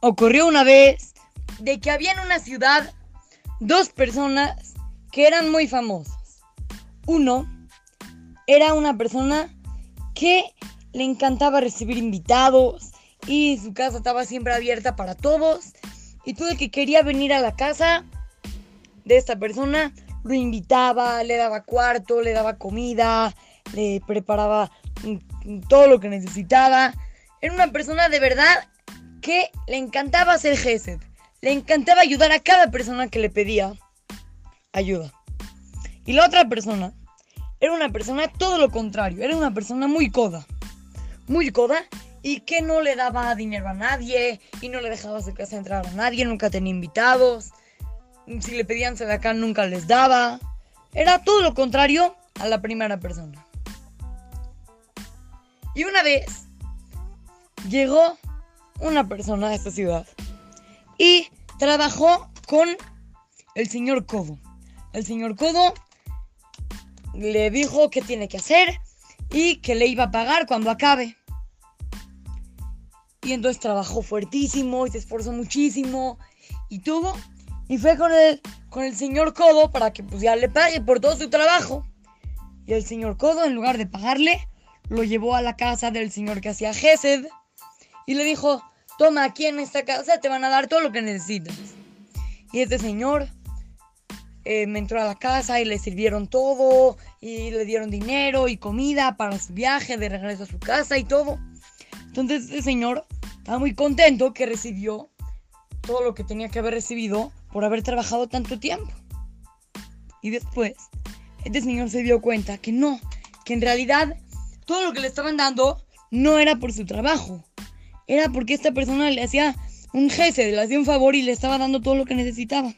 ocurrió una vez de que había en una ciudad dos personas que eran muy famosas. Uno era una persona que le encantaba recibir invitados y su casa estaba siempre abierta para todos. Y todo el que quería venir a la casa de esta persona lo invitaba, le daba cuarto, le daba comida, le preparaba mm, todo lo que necesitaba. Era una persona de verdad que le encantaba hacer gesed. Le encantaba ayudar a cada persona que le pedía ayuda. Y la otra persona era una persona todo lo contrario. Era una persona muy coda. Muy coda y que no le daba dinero a nadie y no le dejaba su casa entrar a nadie. Nunca tenía invitados. Si le pedían de acá nunca les daba. Era todo lo contrario a la primera persona. Y una vez llegó una persona de esta ciudad y trabajó con el señor Codo. El señor Codo le dijo qué tiene que hacer y que le iba a pagar cuando acabe. Y entonces trabajó fuertísimo y se esforzó muchísimo y todo. Y fue con el, con el señor Codo para que pues ya le pague por todo su trabajo. Y el señor Codo, en lugar de pagarle, lo llevó a la casa del señor que hacía Gesed y le dijo, toma, aquí en esta casa te van a dar todo lo que necesitas. Y este señor eh, me entró a la casa y le sirvieron todo y le dieron dinero y comida para su viaje de regreso a su casa y todo. Entonces este señor estaba muy contento que recibió todo lo que tenía que haber recibido por haber trabajado tanto tiempo. Y después, este señor se dio cuenta que no, que en realidad todo lo que le estaban dando no era por su trabajo, era porque esta persona le hacía un jefe, le hacía un favor y le estaba dando todo lo que necesitaba.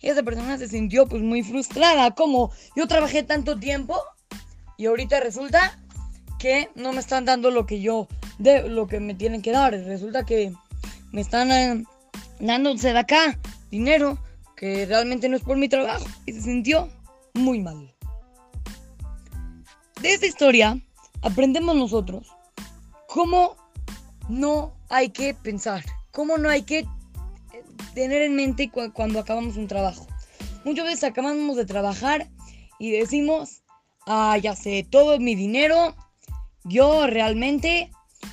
Y esa persona se sintió pues muy frustrada, como yo trabajé tanto tiempo y ahorita resulta que no me están dando lo que yo, de, lo que me tienen que dar. Resulta que me están eh, dándose de acá dinero que realmente no es por mi trabajo. Y se sintió muy mal. De esta historia aprendemos nosotros cómo no hay que pensar, cómo no hay que eh, tener en mente cuando acabamos un trabajo. Muchas veces acabamos de trabajar y decimos, ah, ya sé, todo mi dinero, yo realmente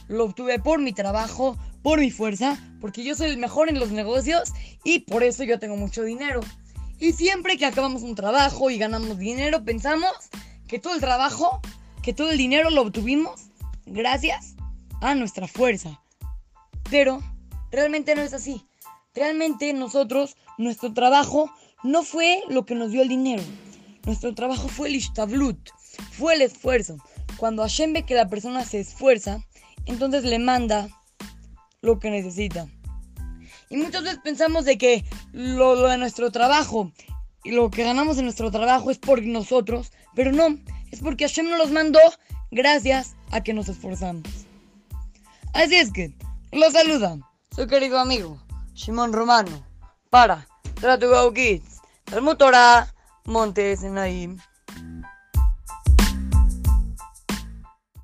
lo obtuve por mi trabajo, por mi fuerza, porque yo soy el mejor en los negocios y por eso yo tengo mucho dinero. Y siempre que acabamos un trabajo y ganamos dinero, pensamos que todo el trabajo, que todo el dinero lo obtuvimos gracias a nuestra fuerza. Pero realmente no es así. Realmente nosotros, nuestro trabajo no fue lo que nos dio el dinero. Nuestro trabajo fue el ishtablut, fue el esfuerzo. Cuando Hashem ve que la persona se esfuerza, entonces le manda lo que necesita. Y muchas veces pensamos de que lo, lo, de nuestro trabajo y lo que ganamos en nuestro trabajo es por nosotros, pero no, es porque Hashem nos los mandó gracias a que nos esforzamos. Así es que, los saluda su querido amigo Shimon Romano para Tratu Kids, Talmud Torah, Montes Naim.